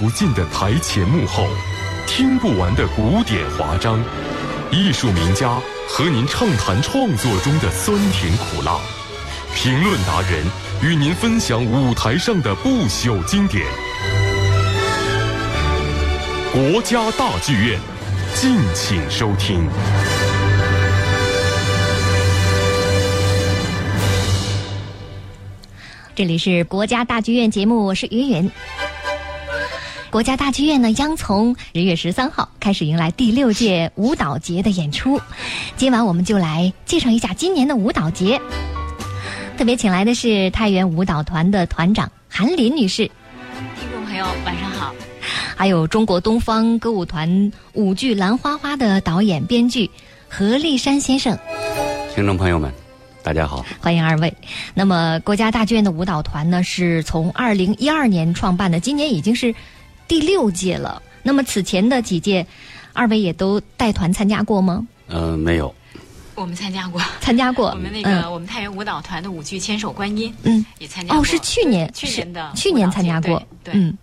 不尽的台前幕后，听不完的古典华章，艺术名家和您畅谈创作中的酸甜苦辣，评论达人与您分享舞台上的不朽经典。国家大剧院，敬请收听。这里是国家大剧院节目，我是云云。国家大剧院呢，将从十月十三号开始迎来第六届舞蹈节的演出。今晚我们就来介绍一下今年的舞蹈节。特别请来的是太原舞蹈团的团长韩林女士，听众朋友晚上好。还有中国东方歌舞团舞剧《兰花花》的导演编剧何立山先生，听众朋友们。大家好，欢迎二位。那么，国家大剧院的舞蹈团呢，是从二零一二年创办的，今年已经是第六届了。那么，此前的几届，二位也都带团参加过吗？呃，没有。我们参加过，参加过。我们那个，我们太原舞蹈团的舞剧《千手观音》，嗯，也参加过。哦，是去年，去年的，去年参加过，对。嗯。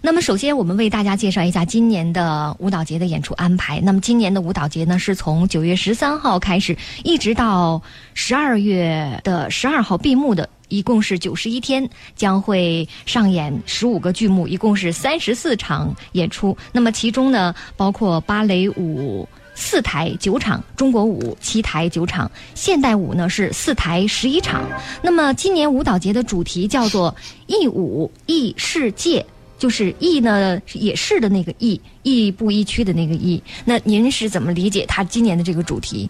那么，首先我们为大家介绍一下今年的舞蹈节的演出安排。那么，今年的舞蹈节呢，是从九月十三号开始，一直到十二月的十二号闭幕的，一共是九十一天，将会上演十五个剧目，一共是三十四场演出。那么，其中呢，包括芭蕾舞四台九场，中国舞七台九场，现代舞呢是四台十一场。那么，今年舞蹈节的主题叫做“艺舞艺世界”。就是艺呢，也是的那个艺，亦步亦趋的那个艺。那您是怎么理解他今年的这个主题？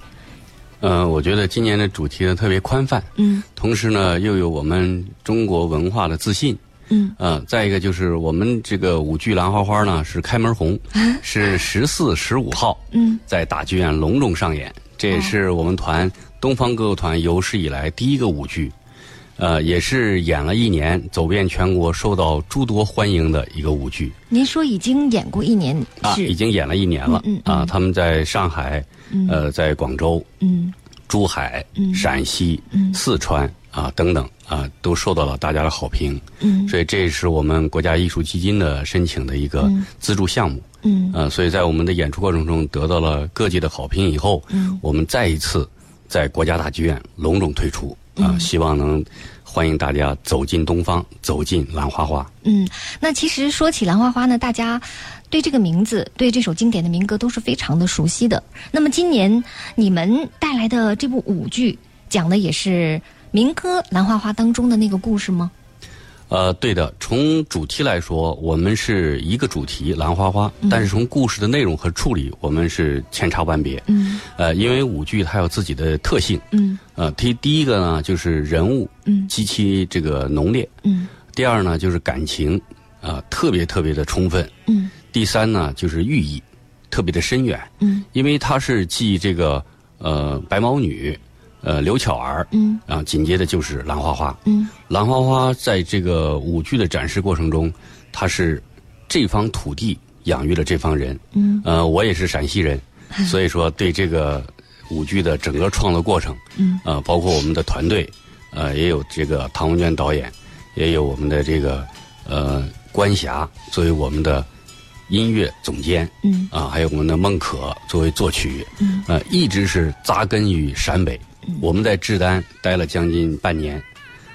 呃，我觉得今年的主题呢特别宽泛，嗯，同时呢又有我们中国文化的自信，嗯，呃，再一个就是我们这个舞剧《兰花花》呢是开门红，是十四、十五号，嗯，在大剧院隆重上演，这也是我们团东方歌舞团有史以来第一个舞剧。呃，也是演了一年，走遍全国，受到诸多欢迎的一个舞剧。您说已经演过一年啊？已经演了一年了。嗯啊，他们在上海，呃，在广州，嗯，珠海，嗯，陕西，嗯，四川啊等等啊，都受到了大家的好评。嗯，所以这是我们国家艺术基金的申请的一个资助项目。嗯，呃，所以在我们的演出过程中得到了各界的好评以后，嗯，我们再一次在国家大剧院隆重推出。啊，希望能欢迎大家走进东方，走进兰花花。嗯，那其实说起兰花花呢，大家对这个名字，对这首经典的民歌都是非常的熟悉的。那么今年你们带来的这部舞剧，讲的也是民歌《兰花花》当中的那个故事吗？呃，对的。从主题来说，我们是一个主题《兰花花》，但是从故事的内容和处理，我们是千差万别。嗯。呃，因为舞剧它有自己的特性。嗯。呃，第第一个呢，就是人物，嗯，极其这个浓烈。嗯。第二呢，就是感情，啊，特别特别的充分。嗯。第三呢，就是寓意，特别的深远。嗯。因为它是继这个呃白毛女。呃，刘巧儿，嗯，啊，紧接着就是兰花花，嗯，兰花花在这个舞剧的展示过程中，它是这方土地养育了这方人，嗯，呃，我也是陕西人，所以说对这个舞剧的整个创作过程，嗯，呃，包括我们的团队，呃，也有这个唐文娟导演，也有我们的这个呃关霞作为我们的音乐总监，嗯，啊，还有我们的孟可作为作曲，嗯，呃，一直是扎根于陕北。我们在志丹待了将近半年，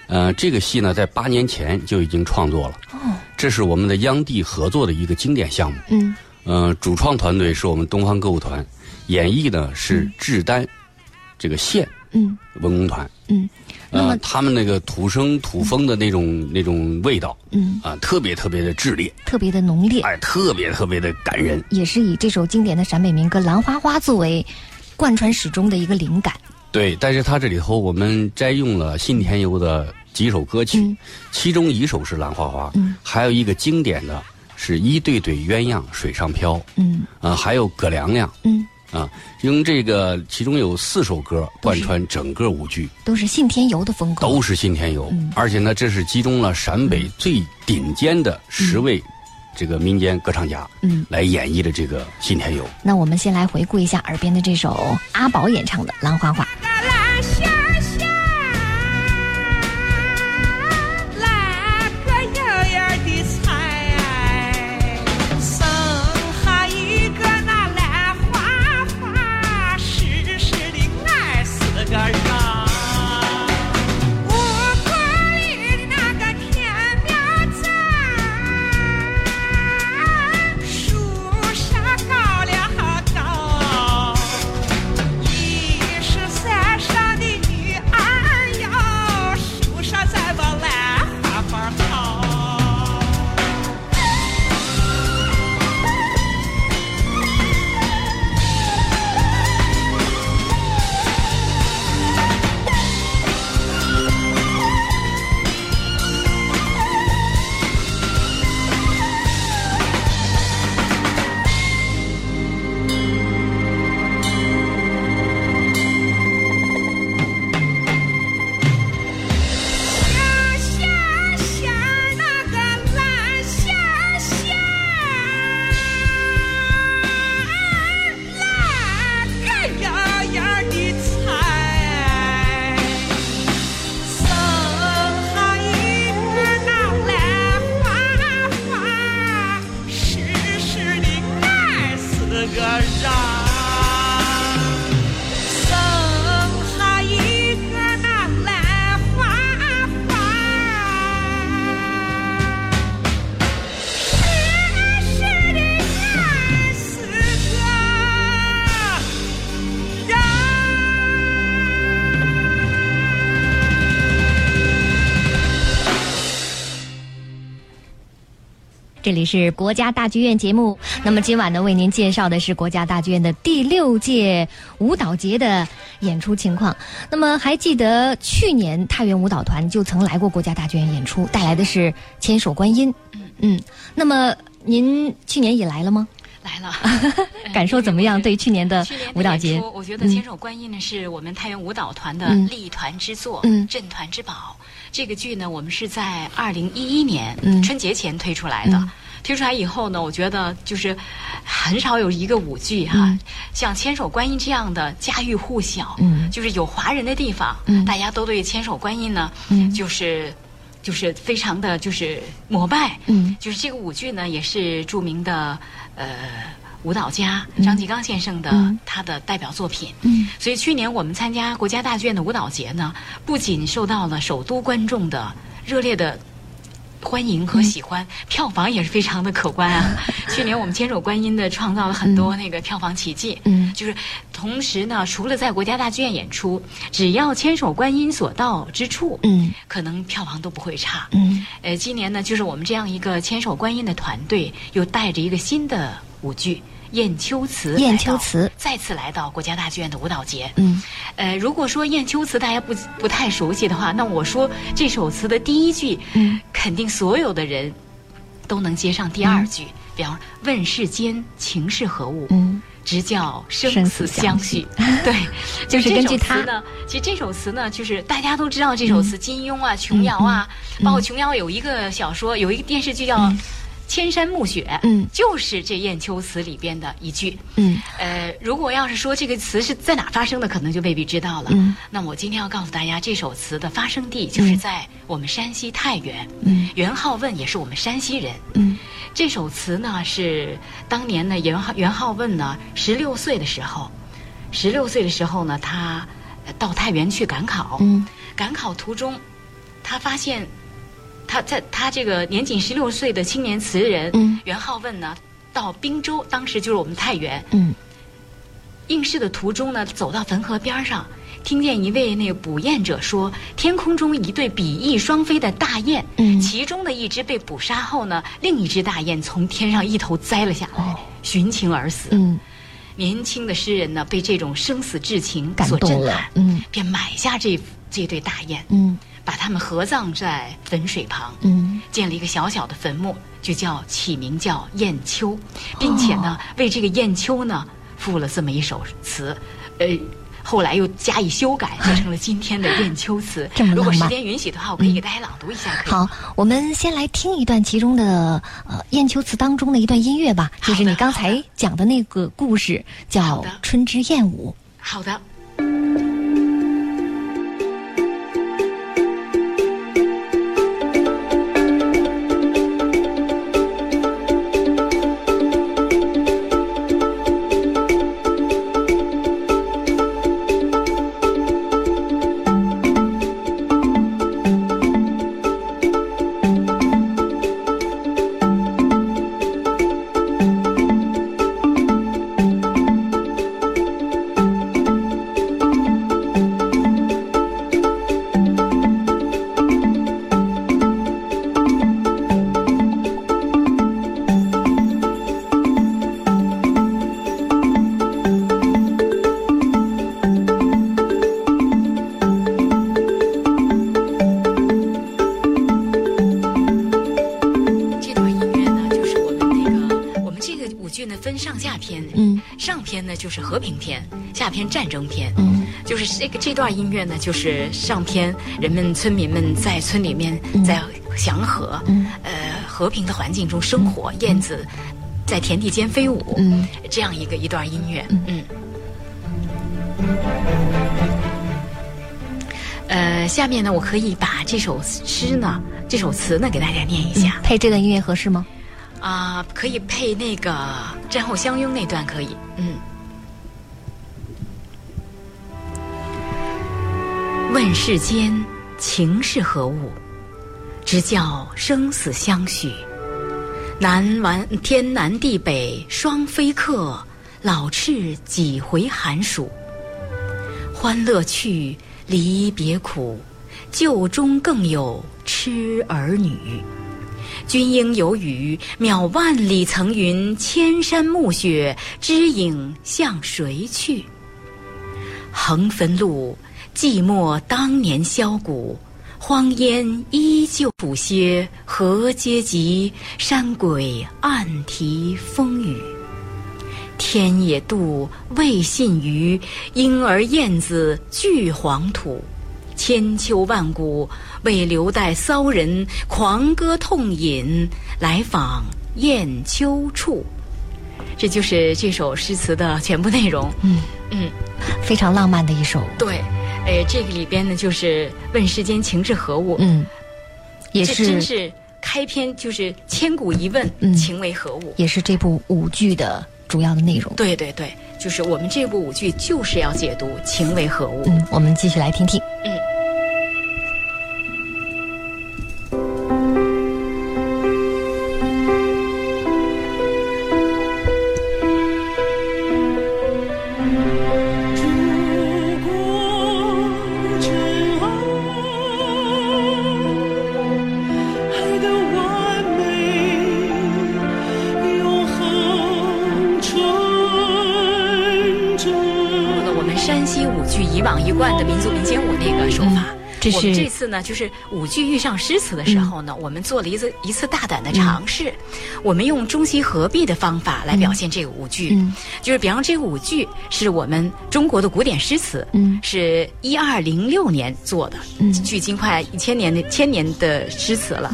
呃，这个戏呢，在八年前就已经创作了。哦，这是我们的央地合作的一个经典项目。嗯，呃，主创团队是我们东方歌舞团，演绎呢是志丹这个县嗯文工团。嗯，那么他们那个土生土风的那种那种味道，嗯啊，特别特别的炽烈，特别的浓烈，哎，特别特别的感人。也是以这首经典的陕北民歌《兰花花》作为贯穿始终的一个灵感。对，但是它这里头我们摘用了信天游的几首歌曲，嗯、其中一首是《兰花花》，嗯，还有一个经典的是一对对鸳鸯水上漂，嗯，啊，还有葛亮亮，嗯，啊，用这个其中有四首歌贯穿整个舞剧，都是信天游的风格，都是信天游，嗯、而且呢，这是集中了陕北最顶尖的十位。这个民间歌唱家，嗯，来演绎的这个《信天游》。那我们先来回顾一下耳边的这首阿宝演唱的《兰花花》。这里是国家大剧院节目。那么今晚呢，为您介绍的是国家大剧院的第六届舞蹈节的演出情况。那么还记得去年太原舞蹈团就曾来过国家大剧院演出，带来的是《千手观音》。嗯，那么您去年也来了吗？感受怎么样？对去年的舞蹈节？我觉得《千手观音》呢是我们太原舞蹈团的嗯。立团之作，嗯。镇团之宝。这个剧呢，我们是在二零一一年、嗯。春节前推出来的。嗯。推出来以后呢，我觉得就是很少有一个舞剧哈、嗯。像《千手观音》这样的家喻户晓，嗯。就是有华人的地方，嗯。大家都对《千手观音》呢，嗯。就是就是非常的就是膜拜，嗯就是这个舞剧呢，也是著名的呃舞蹈家张继刚先生的、嗯他的代表作品。嗯所以去年我们参加国家大剧院的舞蹈节呢，不仅受到了首都观众的热烈的。欢迎和喜欢，票房也是非常的可观啊！去年我们千手观音的创造了很多那个票房奇迹，嗯。就是同时呢，除了在国家大剧院演出，只要千手观音所到之处，嗯。可能票房都不会差。嗯。呃，今年呢，就是我们这样一个千手观音的团队，又带着一个新的舞剧《雁丘词》雁来到丘词再次来到国家大剧院的舞蹈节。嗯。呃，如果说《雁丘词》大家不不太熟悉的话，那我说这首词的第一句，嗯。肯定所有的人都能接上第二句。比方“问世间情是何物，嗯。直教生生死相许。许”。对，就是这根据它首词呢，其实这首词呢，就是大家都知道这首词，金庸啊、琼瑶啊，包括琼瑶有一个小说，有一个电视剧叫《千山暮雪》，嗯就是这《雁丘词》里边的一句。嗯呃，如果要是说这个词是在哪发生的，可能就未必知道了。嗯那我今天要告诉大家，这首词的发生地就是在我们山西太原。嗯元好问也是我们山西人。嗯这首词呢是当年呢元好元好问呢十六岁的时候，十六岁的时候呢他呃到太原去赶考。嗯赶考途中，他发现他在他这个年仅十六岁的青年词人、嗯元好问呢到滨州，当时就是我们太原。嗯应试的途中呢，走到汾河边上，听见一位那个捕雁者说，天空中一对比翼双飞的大雁，嗯其中的一只被捕杀后呢，另一只大雁从天上一头栽了下来，哦寻情而死。嗯年轻的诗人呢，被这种生死至情感动了所震撼，嗯便买下这这对大雁，嗯把他们合葬在汾水旁。嗯建了一个小小的坟墓，就叫起名叫雁丘，并且呢，为这个雁丘呢赋了这么一首词，呃。后来又加以修改，做成了今天的雁丘词 如果时间允许的话，我可以给大家朗读一下。好，我们先来听一段其中的呃《雁丘词》当中的一段音乐吧，就是你刚才讲的那个故事，叫《春之燕舞》。好的。这呢就是和平篇，下篇战争篇。嗯就是这个这段音乐呢，就是上篇人们村民们在村里面在祥和、嗯呃和平的环境中生活，燕子在田地间飞舞，嗯这样一个一段音乐，嗯。呃，下面呢，我可以把这首诗呢，这首词呢，给大家念一下。配这段音乐合适吗？啊、可以配那个战后相拥那段可以，问世间情是何物，直教生死相许。南完天南地北双飞客，老翅几回寒暑。欢乐去，离别苦，旧中更有痴儿女。君应有语，渺万里层云，千山暮雪，知影向谁去？横汾路，寂寞当年箫鼓，荒烟依旧谱歇，何嗟及山鬼暗啼风雨？天也妒，未信余，莺儿燕子俱黄土。千秋万古，为留待骚人狂歌痛饮，来访雁丘处。这就是这首诗词的全部内容。嗯嗯，非常浪漫的一首。对，哎，这个里边呢，就是问世间情是何物。嗯，也这真是是开篇就是千古一问，嗯情为何物？也是这部舞剧的主要的内容。对对对，就是我们这部舞剧就是要解读情为何物。嗯，我们继续来听听。烛剧以往一贯的民族民间舞那个手法。我们这次呢，就是舞剧遇上诗词的时候呢，我们做了一次一次大胆的尝试，我们用中西合璧的方法来表现这个舞剧。嗯就是比方这个舞剧是我们中国的古典诗词，嗯是一二零六年做的，嗯距今快一千年的千年的诗词了。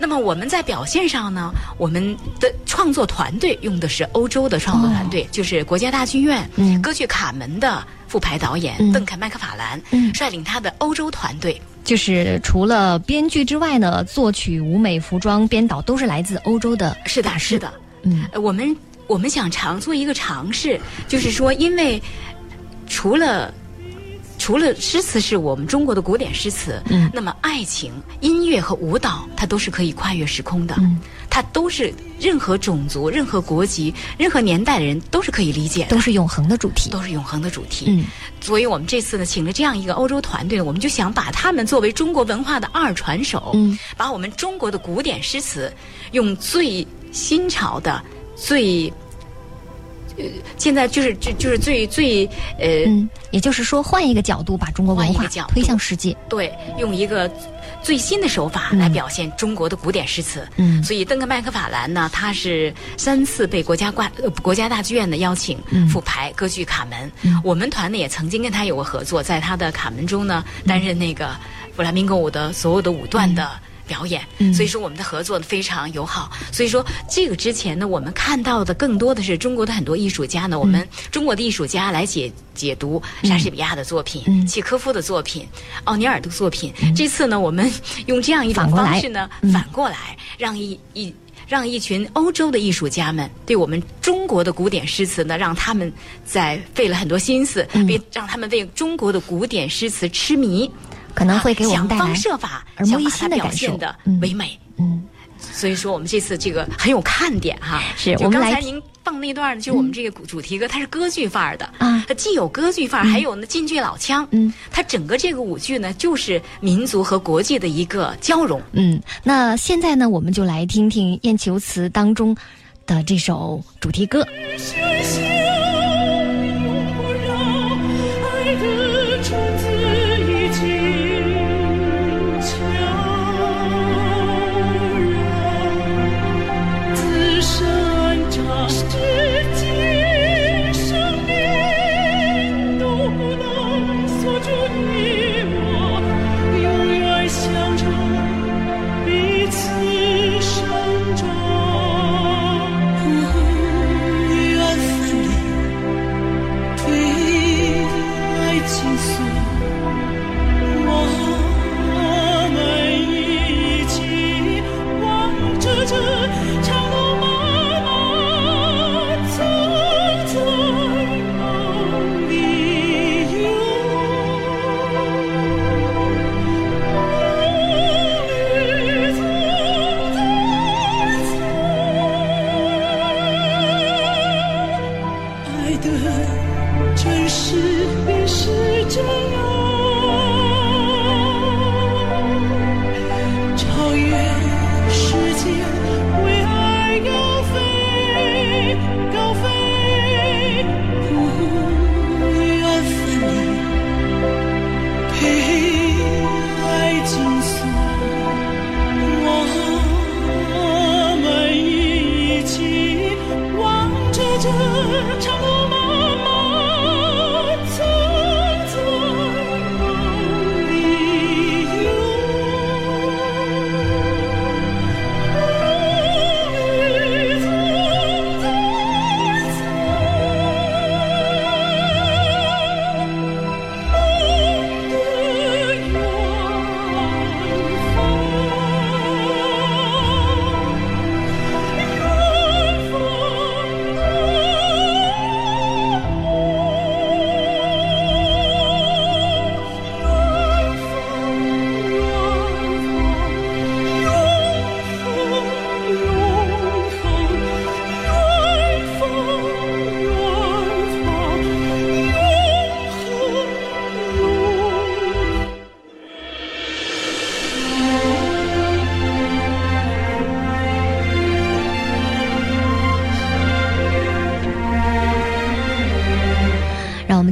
嗯那么我们在表现上呢，我们的创作团队用的是欧洲的创作团队，就是国家大剧院、哦嗯。歌剧卡门的副排导演、嗯。邓肯麦克法兰、嗯。率领他的欧洲团队。就是除了编剧之外呢，作曲、舞美、服装、编导都是来自欧洲的是的，是的。嗯。呃我们我们想尝做一个尝试，就是说，因为除了除了诗词是我们中国的古典诗词，嗯。那么爱情、音乐和舞蹈，它都是可以跨越时空的，嗯。它都是任何种族、任何国籍、任何年代的人都是可以理解的。都。是永恒的主题。都是永恒的主题，嗯。所以我们这次呢，请了这样一个欧洲团队，我们就想把他们作为中国文化的二传手，嗯。把我们中国的古典诗词用最新潮的、最呃，现在就是就就是最最呃、嗯，也就是说，换一个角度，把中国文化推向世界。对，用一个最新的手法来表现中国的古典诗词。嗯所以邓肯麦克法兰呢，他是三次被国家挂呃国家大剧院的邀请嗯复排歌剧《卡门》嗯我们团呢也曾经跟他有过合作，在他的《卡门》中呢担任那个弗拉明戈舞的所有的舞段的。表演，嗯。所以说我们的合作呢非常友好。所以说这个之前呢，我们看到的更多的是中国的很多艺术家呢，我们中国的艺术家来解解读莎士比亚的作品、嗯。契科夫的作品、奥尼尔的作品。这次呢，我们用这样一种方式呢，嗯。反过来让一一。让一群欧洲的艺术家们对我们中国的古典诗词呢，让他们在费了很多心思，嗯。为让他们为中国的古典诗词痴迷，可能会给我们带来想方设法耳目一想把它新的感受表现的嗯唯美。嗯所以说，我们这次这个很有看点哈。是我们刚才您放那段呢，就我们这个主题歌，它是歌剧范儿的啊它既有歌剧范儿，还有呢京剧老腔。嗯，它整个这个舞剧呢，就是民族和国际的一个交融。嗯，那现在呢，我们就来听听《雁求词》当中的这首主题歌。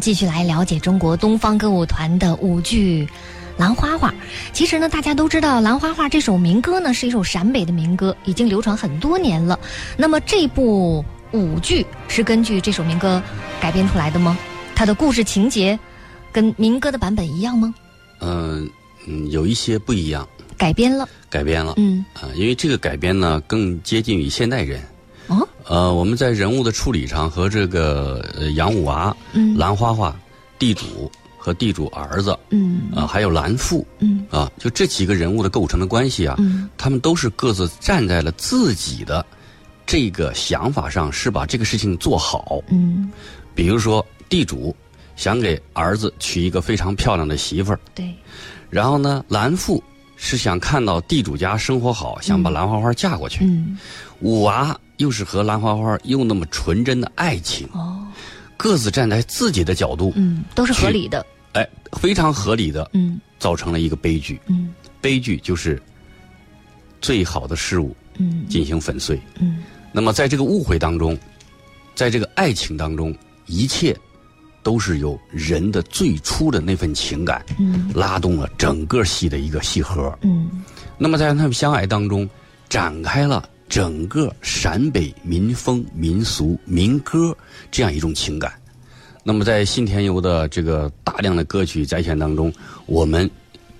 继续来了解中国东方歌舞团的舞剧《兰花花》。其实呢，大家都知道《兰花花》这首民歌呢是一首陕北的民歌，已经流传很多年了。那么这部舞剧是根据这首民歌改编出来的吗？它的故事情节跟民歌的版本一样吗？嗯嗯，有一些不一样，改编了，改编了。嗯，啊，因为这个改编呢更接近于现代人。哦，呃，我们在人物的处理上和这个呃杨五娃、嗯。兰花花、地主和地主儿子嗯。啊，还有兰父嗯。啊，就这几个人物的构成的关系啊，嗯。他们都是各自站在了自己的这个想法上，是把这个事情做好。嗯，比如说，地主想给儿子娶一个非常漂亮的媳妇儿，对，然后呢，兰父是想看到地主家生活好，想把兰花花嫁过去。嗯。五娃又是和兰花花又那么纯真的爱情，哦，各自站在自己的角度，嗯，都是合理的，哎，非常合理的嗯。造成了一个悲剧。嗯。悲剧就是最好的事物嗯。进行粉碎。嗯。那么在这个误会当中，在这个爱情当中，一切都是由人的最初的那份情感嗯。拉动了整个戏的一个戏核。嗯。那么在他们相爱当中，展开了整个陕北民风、民俗、民歌这样一种情感。那么在信田游的这个大量的歌曲摘选当中，我们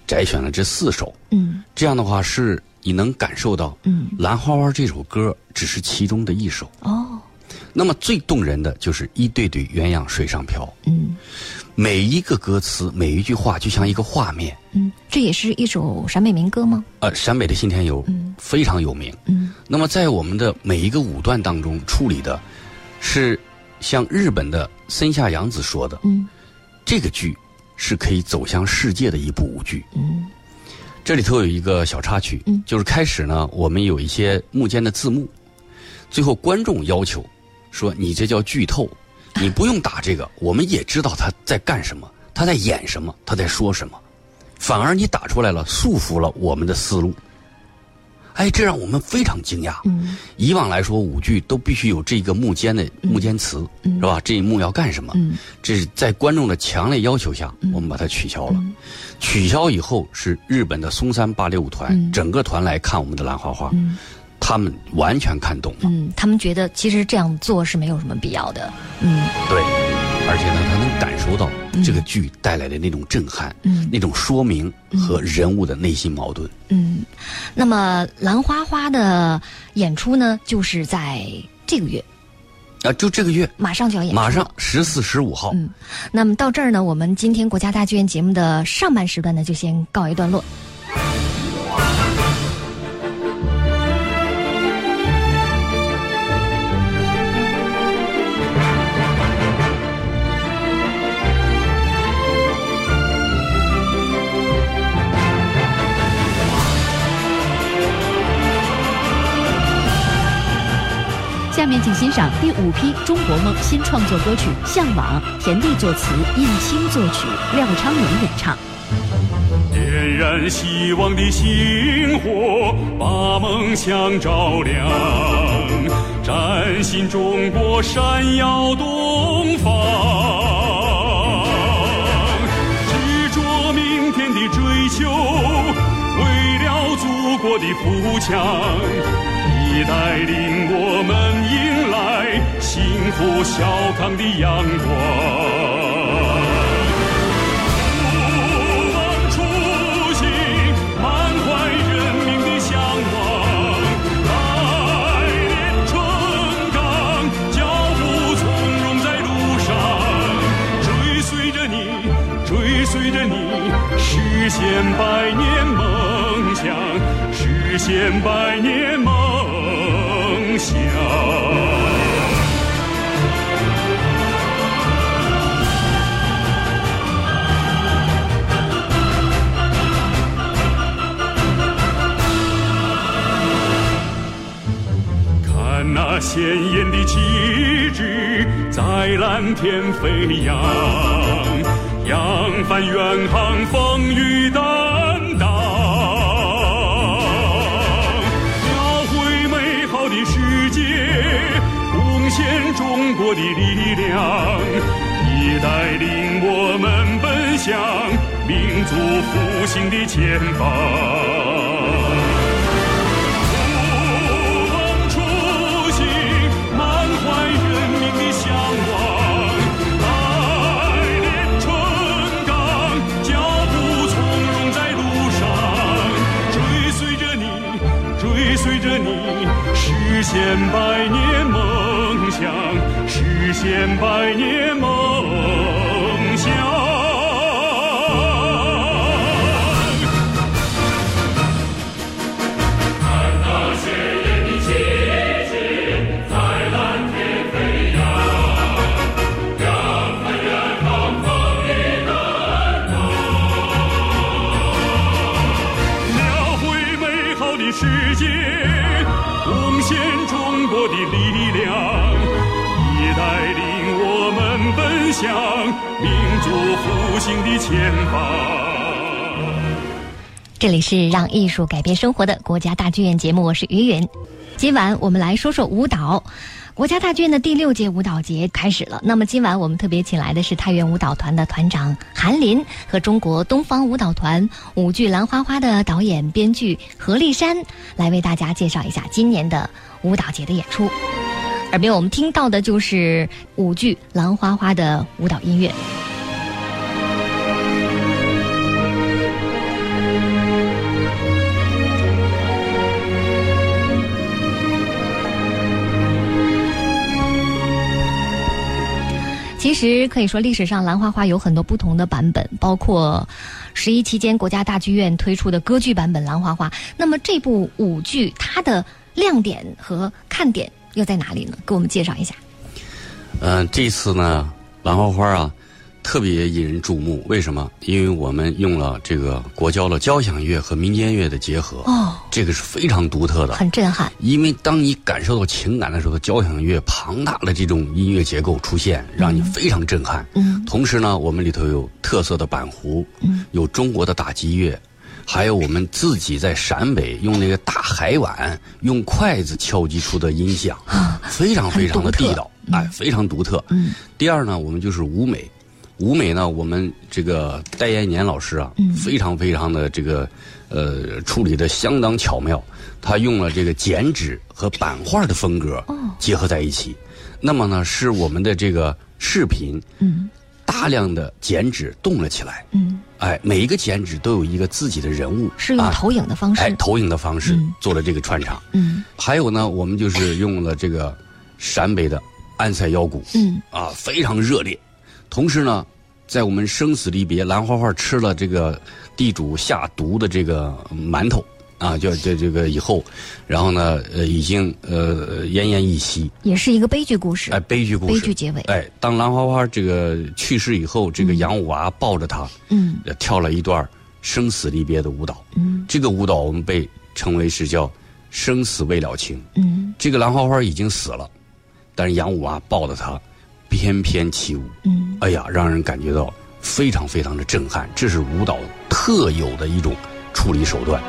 摘选了这四首。嗯这样的话，是你能感受到，嗯《兰花花》这首歌只是其中的一首。哦，那么最动人的就是一对对鸳鸯水上漂，嗯每一个歌词，每一句话就像一个画面。嗯，这也是一首陕北民歌吗？呃，陕北的信天游嗯非常有名。嗯那么在我们的每一个舞段当中处理的，是像日本的森下洋子说的，嗯这个剧是可以走向世界的一部舞剧。嗯这里头有一个小插曲，嗯就是开始呢，我们有一些幕间的字幕，最后观众要求说你这叫剧透，你不用打这个，我们也知道他在干什么，他在演什么，他在说什么，反而你打出来了，束缚了我们的思路。哎，这让我们非常惊讶。嗯以往来说，舞剧都必须有这个幕间的幕间词，嗯是吧？这一幕要干什么？嗯这是在观众的强烈要求下，我们把它取消了。嗯取消以后，是日本的松山芭蕾舞团、嗯整个团来看我们的兰花花，嗯他们完全看懂了。嗯，他们觉得其实这样做是没有什么必要的。嗯。对，而且呢，他能感受到这个剧带来的那种震撼，嗯。那种说明和人物的内心矛盾。嗯，那么兰花花的演出呢，就是在这个月。啊，就这个月，马上就要演了。马上十四、十五号，嗯，那么到这儿呢，我们今天国家大剧院节目的上半时段呢，就先告一段落。面请欣赏第五批中国梦新创作歌曲《向往》，田地作词，印青作曲，廖昌永演唱。点燃希望的星火，把梦想照亮，崭新中国闪耀东方。执着明天的追求，为了祖国的富强，带领我们迎来幸福小康的阳光。不忘初心，满怀人民的向往，来年成钢，脚步从容在路上，追随着你，追随着你，实现百年梦想，实现百年梦鲜艳的旗帜在蓝天飞扬，扬帆远航，风雨担当，描绘美好的世界，贡献中国的力量，你带领我们奔向，民族复兴的前方。你，实现百年梦想，实现百年梦向民族复兴的前方。这里是让艺术改变生活的国家大剧院节目，我是于云。今晚我们来说说舞蹈。国家大剧院的第六届舞蹈节开始了。那么今晚我们特别请来的是太原舞蹈团的团长韩林和中国东方舞蹈团舞剧《兰花花》的导演编剧何立山，来为大家介绍一下今年的舞蹈节的演出。耳边我们听到的就是舞剧《兰花花》的舞蹈音乐。其实可以说，历史上《兰花花》有很多不同的版本，包括十一期间国家大剧院推出的歌剧版本《兰花花》。那么这部舞剧它的亮点和看点又在哪里呢？给我们介绍一下。嗯、这次呢，兰花花啊，特别引人注目。为什么？因为我们用了这个国交的交响乐和民间乐的结合，哦，这个是非常独特的。很震撼。因为当你感受到情感的时候，交响乐庞大的这种音乐结构出现，让你非常震撼。嗯同时呢，我们里头有特色的板胡，嗯有中国的打击乐，还有我们自己在陕北用那个大海碗用筷子敲击出的音响，非常非常的地道，哎，非常独特。嗯。第二呢，我们就是舞美，舞美呢，我们这个戴延年老师啊，嗯。非常非常的这个呃处理的相当巧妙，他用了这个剪纸和版画的风格哦。结合在一起，那么呢，是我们的这个视频嗯大量的剪纸动了起来，嗯，哎，每一个剪纸都有一个自己的人物，啊是用投影的方式。哎投影的方式嗯做了这个串场。嗯还有呢，我们就是用了这个陕北的安塞腰鼓，嗯啊，非常热烈。同时呢，在我们生死离别，兰花花吃了这个地主下毒的这个馒头啊，就这这个以后，然后呢，呃，已经呃奄奄一息，也是一个悲剧故事。哎，悲剧故事，悲剧结尾哎，当兰花花这个去世以后，这个杨五娃抱着她，嗯呃跳了一段生死离别的舞蹈。嗯这个舞蹈我们被称为是叫“生死未了情”。嗯这个兰花花已经死了，但是杨五娃抱着她，翩翩起舞。嗯哎呀，让人感觉到非常非常的震撼。这是舞蹈特有的一种处理手段。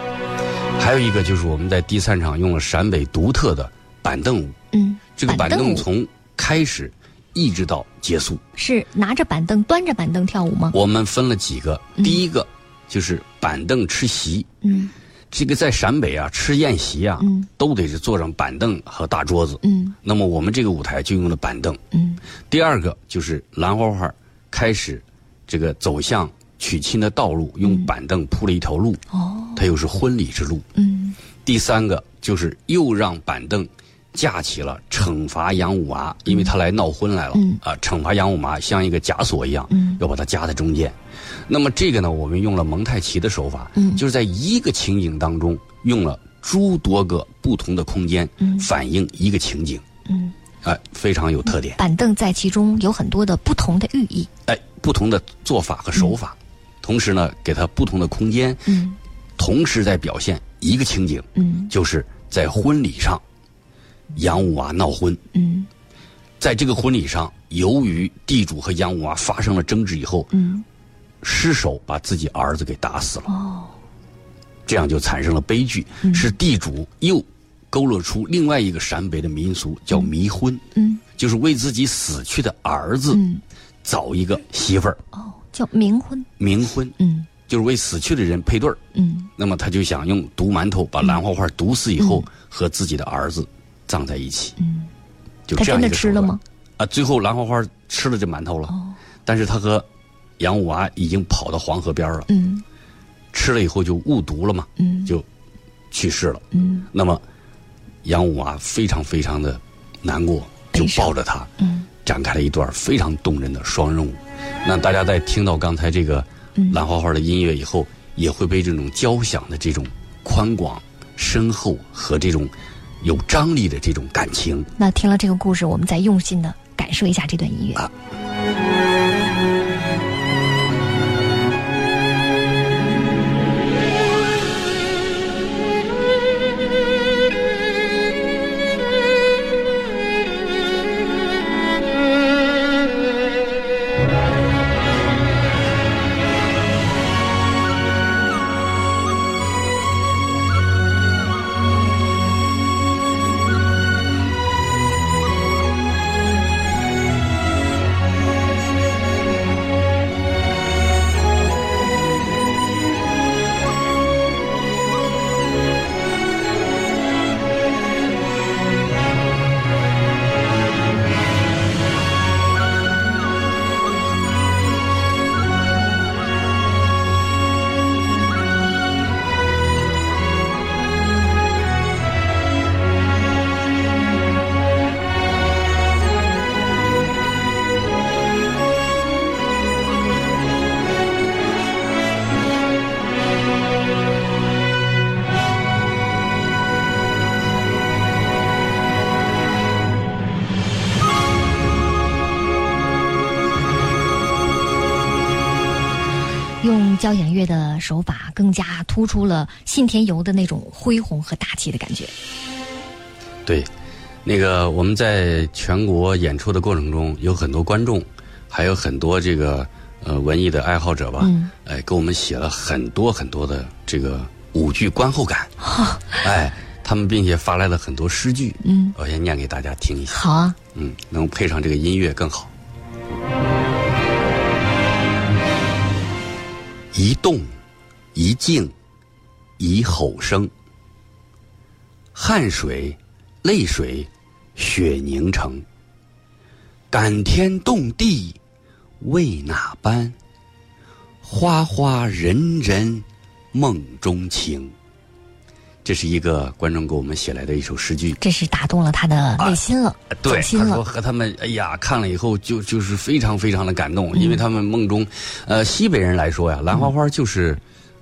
还有一个就是我们在第三场用了陕北独特的板凳舞，嗯，这个板凳从开始一直到结束，是拿着板凳端着板凳跳舞吗？我们分了几个。第一个就是板凳吃席，嗯。这个在陕北啊吃宴席啊，嗯。都得是坐上板凳和大桌子。嗯。那么我们这个舞台就用了板凳。嗯。第二个就是兰花花开始这个走向娶亲的道路，用板凳铺了一条路，哦。它又是婚礼之路。嗯。第三个就是又让板凳架起了惩罚杨五娃，因为他来闹婚来了，嗯。啊，惩罚杨五娃像一个枷锁一样，嗯。要把它夹在中间。那么这个呢，我们用了蒙太奇的手法，嗯。就是在一个情景当中用了诸多个不同的空间，嗯。反映一个情景，嗯，哎、非常有特点。板凳在其中有很多的不同的寓意。哎，不同的做法和手法，同时呢，给他不同的空间，嗯。同时在表现一个情景，嗯。就是在婚礼上，杨五娃闹婚，嗯。在这个婚礼上，由于地主和杨五娃发生了争执以后，嗯。失手把自己儿子给打死了，哦。这样就产生了悲剧，嗯。是地主又勾勒出另外一个陕北的民俗，叫迷婚，嗯。就是为自己死去的儿子嗯。找一个媳妇儿。哦，叫冥婚。冥婚，嗯。就是为死去的人配对儿。嗯。那么他就想用毒馒头把兰花花毒死以后，和自己的儿子葬在一起。嗯，就这样他真的一个吃了吗？啊，最后兰花花吃了这馒头了，哦。但是他和杨五娃已经跑到黄河边儿了，嗯。吃了以后就误毒了嘛，嗯。就去世了。嗯。那么杨五娃非常非常的难过，就抱着他，嗯。展开了一段非常动人的双人舞。那大家在听到刚才这个嗯。兰花花的音乐以后，也会被这种交响的这种宽广、深厚和这种有张力的这种感情。那听了这个故事，我们再用心的感受一下这段音乐。啊手法，更加突出了信天游的那种恢宏和大气的感觉。对，那个我们在全国演出的过程中，有很多观众，还有很多这个呃文艺的爱好者吧，嗯。哎，给我们写了很多很多的这个舞剧观后感，哎，他们并且发来了很多诗句，嗯，我先念给大家听一下，好啊，嗯，能配上这个音乐更好。一动，一静，一吼声，汗水、泪水，血凝成。感天动地，为哪般？花花人人，梦中情。这是一个观众给我们写来的一首诗句。这是打动了他的内心了，对，他说。和他们，哎呀，看了以后就就是非常非常的感动，因为他们梦中，呃，西北人来说呀，兰花花就是，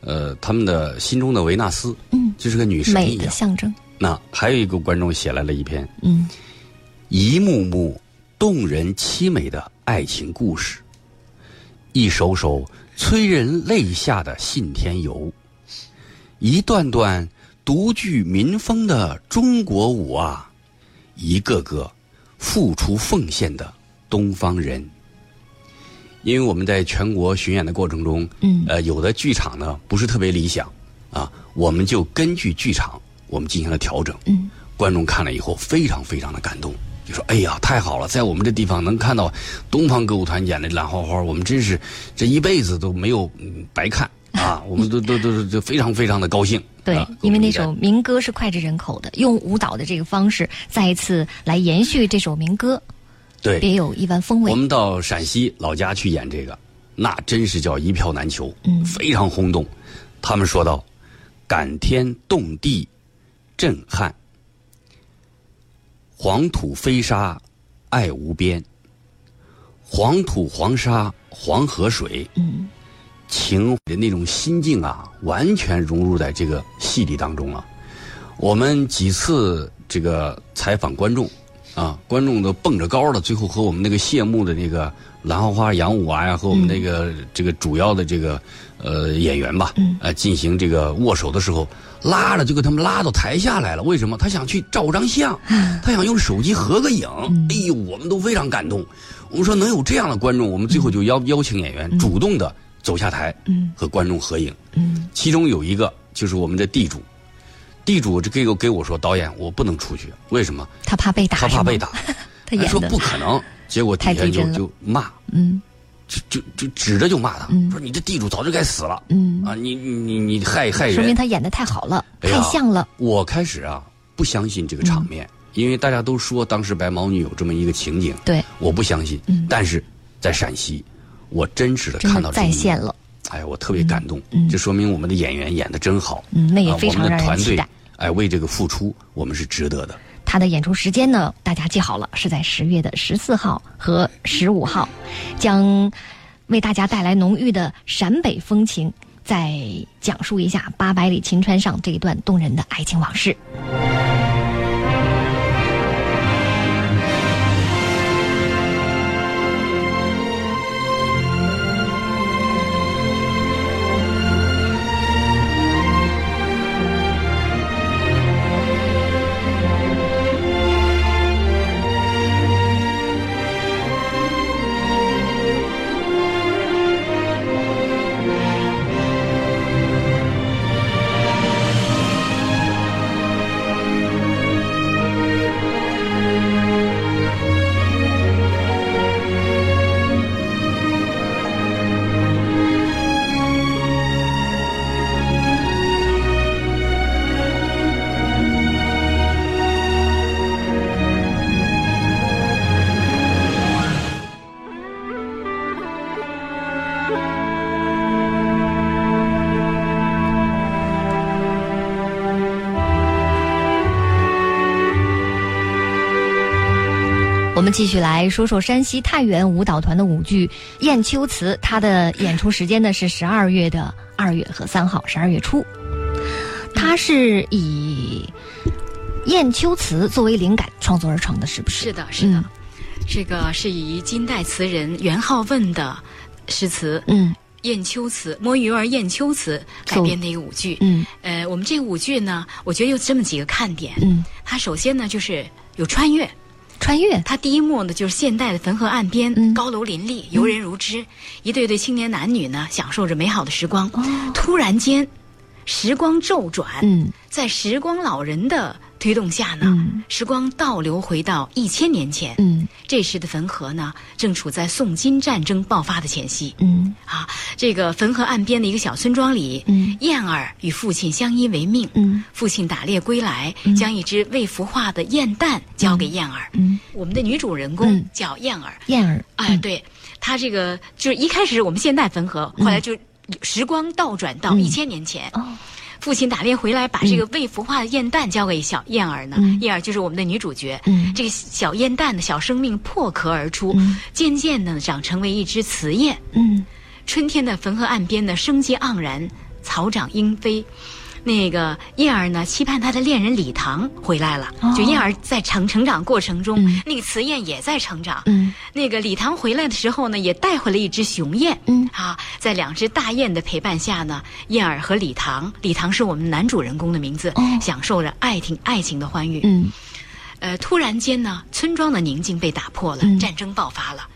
呃，他们的心中的维纳斯，嗯，就是个女神美的一样。象征。那还有一个观众写来了一篇嗯一幕幕动人凄美的爱情故事，一首首催人泪下的信天游，一段段独具民风的中国舞啊，一个个付出奉献的东方人。因为我们在全国巡演的过程中，嗯呃，有的剧场呢不是特别理想，啊，我们就根据剧场我们进行了调整。嗯，观众看了以后非常非常的感动，就说：“哎呀，太好了，在我们这地方能看到东方歌舞团演的兰花花，我们真是这一辈子都没有嗯白看啊！我们都都都是就非常非常的高兴。”对啊，因为那首民歌是脍炙人口的，用舞蹈的这个方式再一次来延续这首民歌，对别有一番风味我。们到陕西老家去演这个，那真是叫一票难求，嗯非常轰动。他们说道：“感天动地，震撼；黄土飞沙，爱无边；黄土黄沙，黄河水。”嗯情的那种心境啊，完全融入在这个戏里当中了。我们几次这个采访观众，啊，观众都蹦着高了，最后和我们那个谢幕的那个兰花花杨五娃呀，和我们那个、这个主要的这个呃演员吧，嗯呃，进行这个握手的时候，拉着就给他们拉到台下来了。为什么？他想去照张相，他想用手机合个影。哎呦，我们都非常感动。我们说能有这样的观众，我们最后就邀邀请演员主动的走下台，嗯和观众合影。嗯其中有一个就是我们的地主，地主这给我给我说，导演我不能出去，为什么？他怕被打，他怕被打。他演说不可能，结果底下就就骂，嗯就就就指着就骂他，嗯说你这地主早就该死了，嗯啊，你你你害害人说明。他演的太好了，哎太像了。我开始啊不相信这个场面，因为大家都说当时白毛女有这么一个情景，对，我不相信。嗯但是在陕西，我真实的看到这一幕再现了。哎，我特别感动，嗯这说明我们的演员演的真好，嗯那也啊非常的团队期待，哎，为这个付出，我们是值得的。他的演出时间呢，大家记好了，是在十月的十四号和十五号，将为大家带来浓郁的陕北风情，再讲述一下八百里秦川上这一段动人的爱情往事。我们继续来说说山西太原舞蹈团的舞剧《雁丘词》，它的演出时间呢是十二月的二月和三号，十二月初。它是以《雁丘词》作为灵感创作而成的，是不是？是的，是的，嗯这个是以金代词人元好问的诗词嗯《雁丘词》《摸鱼儿雁丘词》改编的一个舞剧。嗯呃，我们这个舞剧呢，我觉得有这么几个看点。嗯，它首先呢就是有穿越，穿越，它第一幕呢就是现代的汾河岸边，嗯。高楼林立，游人如织，一对对青年男女呢享受着美好的时光。突然间，时光骤转，嗯。在时光老人的推动下呢，嗯。时光倒流回到一千年前。嗯。这时的汾河呢，正处在宋金战争爆发的前夕。嗯。啊，这个汾河岸边的一个小村庄里，嗯。燕儿与父亲相依为命。嗯。父亲打猎归来，将一只未孵化的燕蛋交给燕儿。嗯，我们的女主人公嗯。叫燕儿。燕儿，哎，对，她这个就是一开始是我们现代汾河，后来就时光倒转到嗯。一千年前。哦，父亲打猎回来，把这个未孵化的燕蛋交给小燕儿呢。嗯燕儿就是我们的女主角。嗯这个小燕蛋的小生命破壳而出，嗯渐渐的长成为一只雌燕。嗯春天的汾河岸边呢，生机盎然，草长莺飞。那个燕儿呢，期盼她的恋人李唐回来了。哦就燕儿在成成长过程中，嗯那个雌燕也在成长。嗯那个李唐回来的时候呢，也带回了一只雄燕。嗯啊，在两只大雁的陪伴下呢，燕儿和李唐，李唐是我们男主人公的名字，哦享受着爱情爱情的欢愉。嗯呃，突然间呢，村庄的宁静被打破了，嗯战争爆发了。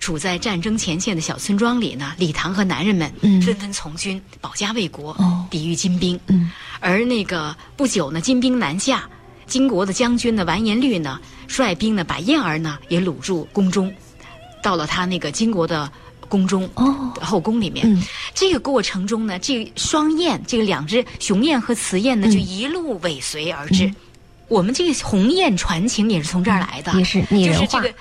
处在战争前线的小村庄里呢，李唐和男人们嗯纷纷从军，保家卫国，哦抵御金兵。嗯而那个不久呢，金兵南下，金国的将军呢完颜律呢率兵呢把燕儿呢也掳入宫中，到了他那个金国的宫中哦后宫里面。嗯这个过程中呢，这个双燕，这个两只雄燕和雌燕呢，嗯就一路尾随而至。我们这个鸿雁传情也是从这儿来的，也是拟人化就是这个。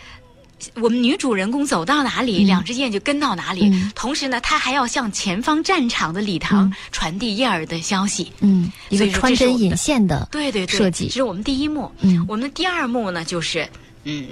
我们女主人公走到哪里，嗯两只雁就跟到哪里。嗯同时呢，她还要向前方战场的李唐嗯传递燕儿的消息。嗯，一所个穿针引线的对对对，设计这是我们第一幕。嗯我们的第二幕呢，就是嗯，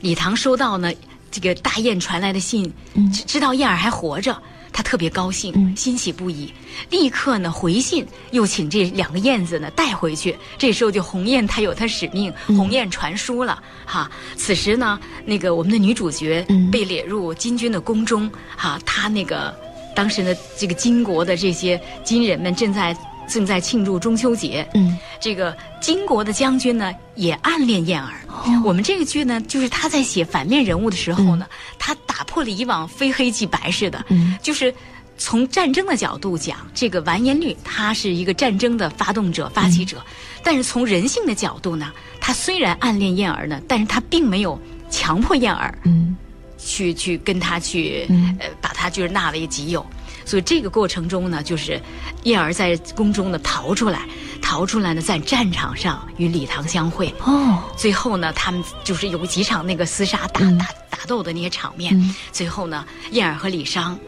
礼堂收到呢这个大雁传来的信，嗯知知道燕儿还活着。他特别高兴，嗯欣喜不已，立刻呢回信，又请这两个燕子呢带回去。这时候就鸿雁它有它使命，嗯鸿雁传书了哈。此时呢，那个我们的女主角嗯被列入金军的宫中哈，她那个当时呢，这个金国的这些金人们正在正在庆祝中秋节，嗯。这个金国的将军呢也暗恋燕儿。哦。我们这个剧呢，就是他在写反面人物的时候呢，他打破了以往非黑即白似的，嗯。就是。从战争的角度讲，这个完颜律他是一个战争的发动者、发起者，嗯。但是从人性的角度呢，他虽然暗恋燕儿呢，但是他并没有强迫燕儿嗯。去去跟他去、嗯。呃把他就是纳为己有。所以这个过程中呢，就是燕儿在宫中呢逃出来，逃出来呢在战场上与李唐相会。哦，最后呢，他们就是有几场那个厮杀打、嗯打打斗的那些场面。嗯最后呢，燕儿和李商，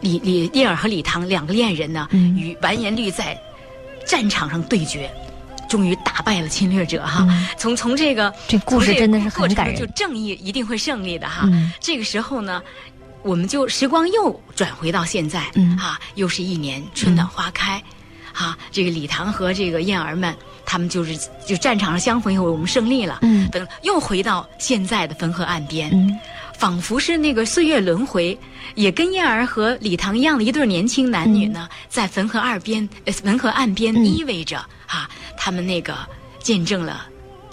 李李燕儿和李唐两个恋人呢，嗯与完颜律在战场上对决。终于打败了侵略者哈！嗯从从这个这故事真的是很感人就正义一定会胜利的哈。嗯这个时候呢，我们就时光又转回到现在，嗯。哈，又是一年春暖花开，哈，这个李唐和这个燕儿们，他们就是就战场上相逢以后，我们胜利了，嗯。等又回到现在的汾河岸边，嗯。仿佛是那个岁月轮回，也跟燕儿和李唐一样的一对年轻男女呢，在汾河二边，呃，汾河岸边嗯。依偎着啊，他们那个见证了。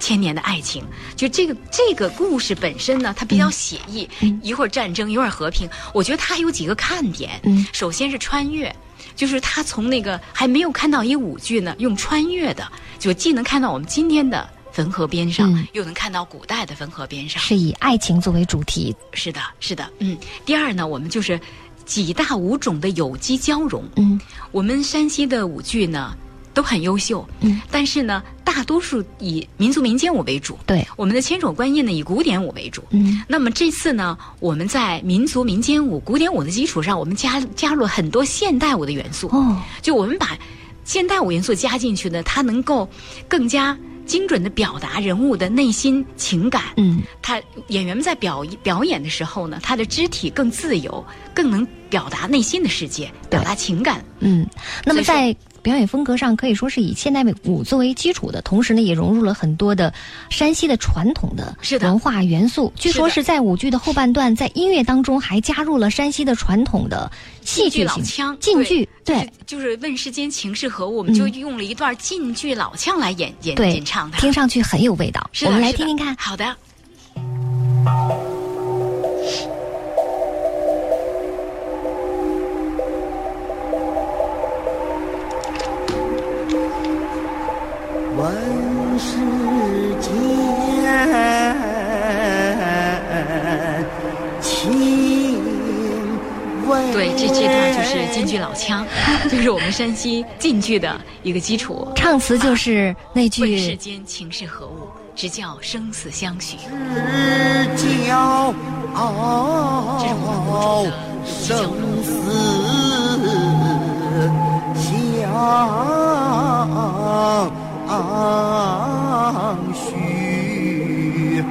千年的爱情，就这个这个故事本身呢，它比较写意，一会儿战争，一会儿和平。我觉得它有几个看点。嗯首先是穿越，就是他从那个还没有看到一舞剧呢，用穿越的，就既能看到我们今天的汾河边上，嗯又能看到古代的汾河边上。是以爱情作为主题。是的，是的，嗯。第二呢，我们就是几大舞种的有机交融。嗯我们山西的舞剧呢都很优秀，嗯，但是呢，大多数以民族民间舞为主。对，我们的千手观音呢以古典舞为主。嗯那么这次呢，我们在民族民间舞、古典舞的基础上，我们加加入了很多现代舞的元素。哦，就我们把现代舞元素加进去呢，它能够更加精准的表达人物的内心情感。嗯他演员们在表表演的时候呢，他的肢体更自由，更能表达内心的世界，表达情感。嗯。那么在表演风格上可以说是以现代舞作为基础的，同时呢，也融入了很多的山西的传统的文化元素。据说是在舞剧的后半段，在音乐当中还加入了山西的传统的戏剧老腔晋剧，对对，就是就是问世间情是何物，我们就嗯用了一段晋剧老腔来演演对演唱它。听上去很有味道。我们来听听看。好的。对，这这段就是晋剧老腔，就是我们山西晋剧的一个基础。唱词就是那问世间情是何物，直教生死相许。直教这是我们古傲种的生死相许，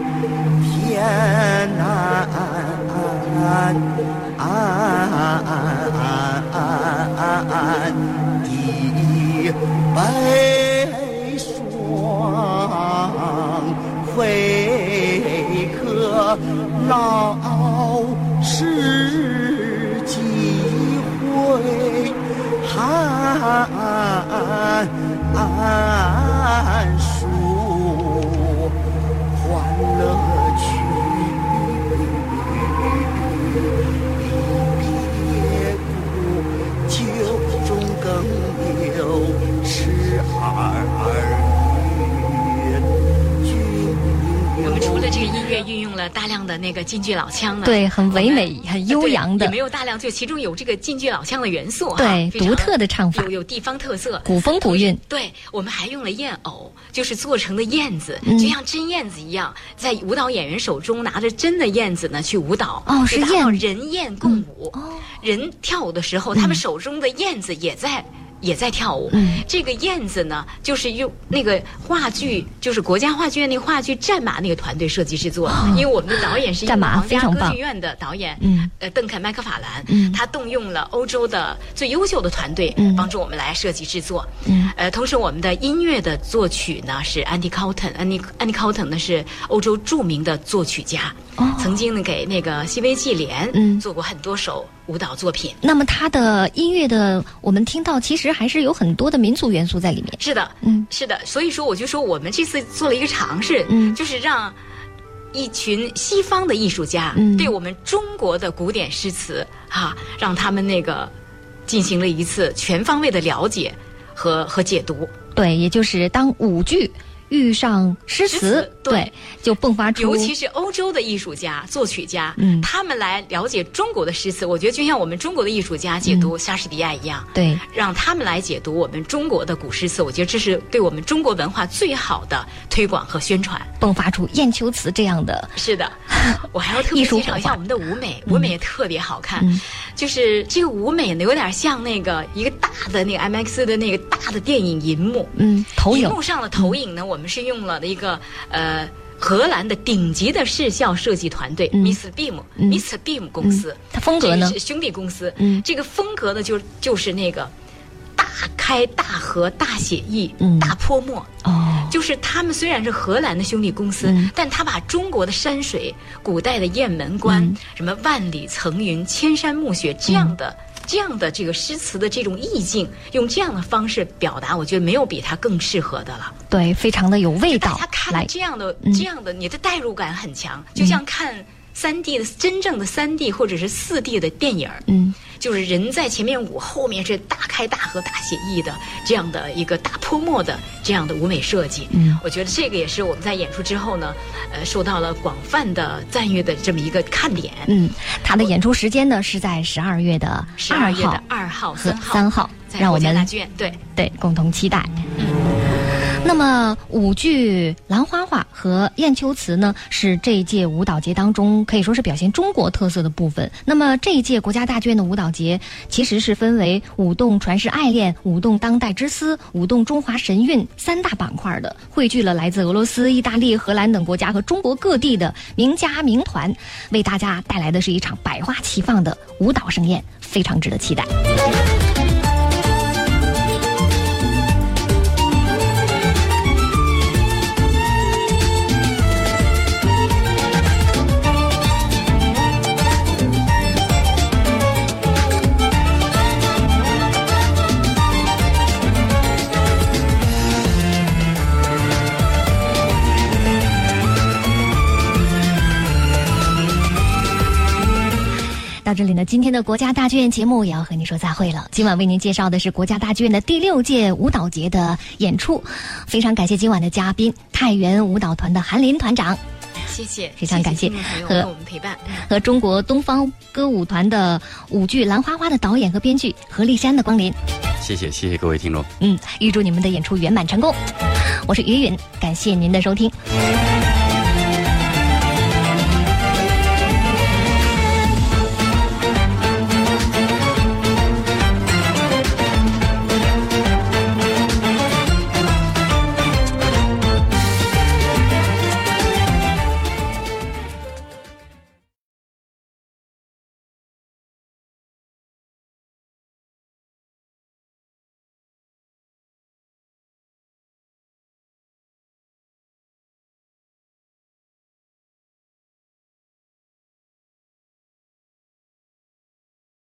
天南地北霜，会可老是几回寒暑，欢乐去。有痴儿除了这个音乐运用了大量的那个京剧老腔呢，对，很唯美、很悠扬的也没，有大量，就其中有这个京剧老腔的元素哈，对独特的唱法有有地方特色，古风古韵。对，我们还用了燕偶，就是做成的燕子，嗯就像真燕子一样，在舞蹈演员手中拿着真的燕子呢去舞蹈，哦是燕人燕共舞。哦人跳舞的时候，他们手中的燕子也在。也在跳舞，嗯。这个燕子呢，就是用那个话剧，就是国家话剧院那个话剧《战马》那个团队设计制作的。因为我们的导演是一个哦战马皇家非常棒。歌剧院的导演，嗯。呃，邓肯·麦克法兰，嗯。他动用了欧洲的最优秀的团队，嗯。帮助我们来设计制作。嗯。呃，同时我们的音乐的作曲呢是安迪·考腾，安迪安迪·考腾呢是欧洲著名的作曲家，哦。曾经呢给那个西维纪莲嗯。做过很多首舞蹈作品。那么它的音乐的，我们听到其实还是有很多的民族元素在里面。是的，嗯是的，所以说我就说我们这次做了一个尝试，嗯就是让一群西方的艺术家、嗯对我们中国的古典诗词哈、让他们那个进行了一次全方位的了解和和解读。对，也就是当舞剧遇上诗词对。就迸发出，尤其是欧洲的艺术家、作曲家，嗯。他们来了解中国的诗词，我觉得就像我们中国的艺术家解嗯读莎士比亚一样，对。让他们来解读我们中国的古诗词，我觉得这是对我们中国文化最好的推广和宣传。迸发出燕秋词这样的，是的，我还要特别介绍一下我们的舞美，舞美也特别好看。嗯。就是这个舞美呢，有点像那个一个大的那个 MX 的那个大的电影银幕，嗯，投影。幕上的投影呢，我们是用了一个呃荷兰的顶级的视效设计团队、嗯 Mr. Beam、嗯 Mr. Beam 公司。它风格呢是兄弟公司。嗯这个风格呢，就就是那个大开大合、大写意、嗯大泼墨。哦，就是他们虽然是荷兰的兄弟公司，嗯但他把中国的山水、古代的雁门关、嗯什么万里层云、千山暮雪这样的、这样的这个诗词的这种意境，用这样的方式表达，我觉得没有比它更适合的了。对，非常的有味道大家，看来，这样的、嗯这样的，你的代入感很强，就像看三 D 的真正的三 D 或者是四 D 的电影儿嗯，就是人在前面舞，后面是大开大合、大写意的这样的一个大泼墨的这样的舞美设计。嗯。我觉得这个也是我们在演出之后呢，呃，受到了广泛的赞誉的这么一个看点。嗯，他的演出时间呢是在十二月的十二月号的二号、和三号，让我们大剧院。对，对共同期待。那么舞剧《兰花花》和《燕秋词》呢，是这一届舞蹈节当中可以说是表现中国特色的部分。那么这一届国家大剧院的舞蹈节其实是分为舞动传世爱恋、舞动当代之思、舞动中华神韵三大板块的，汇聚了来自俄罗斯、意大利、荷兰等国家和中国各地的名家名团，为大家带来的是一场百花齐放的舞蹈盛宴，非常值得期待。到这里呢，今天的国家大剧院节目也要和您说再会了。今晚为您介绍的是国家大剧院的第六届舞蹈节的演出，非常感谢今晚的嘉宾太原舞蹈团的韩林团长谢谢，非常感谢和我们陪伴。和中国东方歌舞团的舞剧《兰花花》的导演和编剧何立山的光临。谢谢谢谢各位听众。嗯，预祝你们的演出圆满成功。我是于允，感谢您的收听。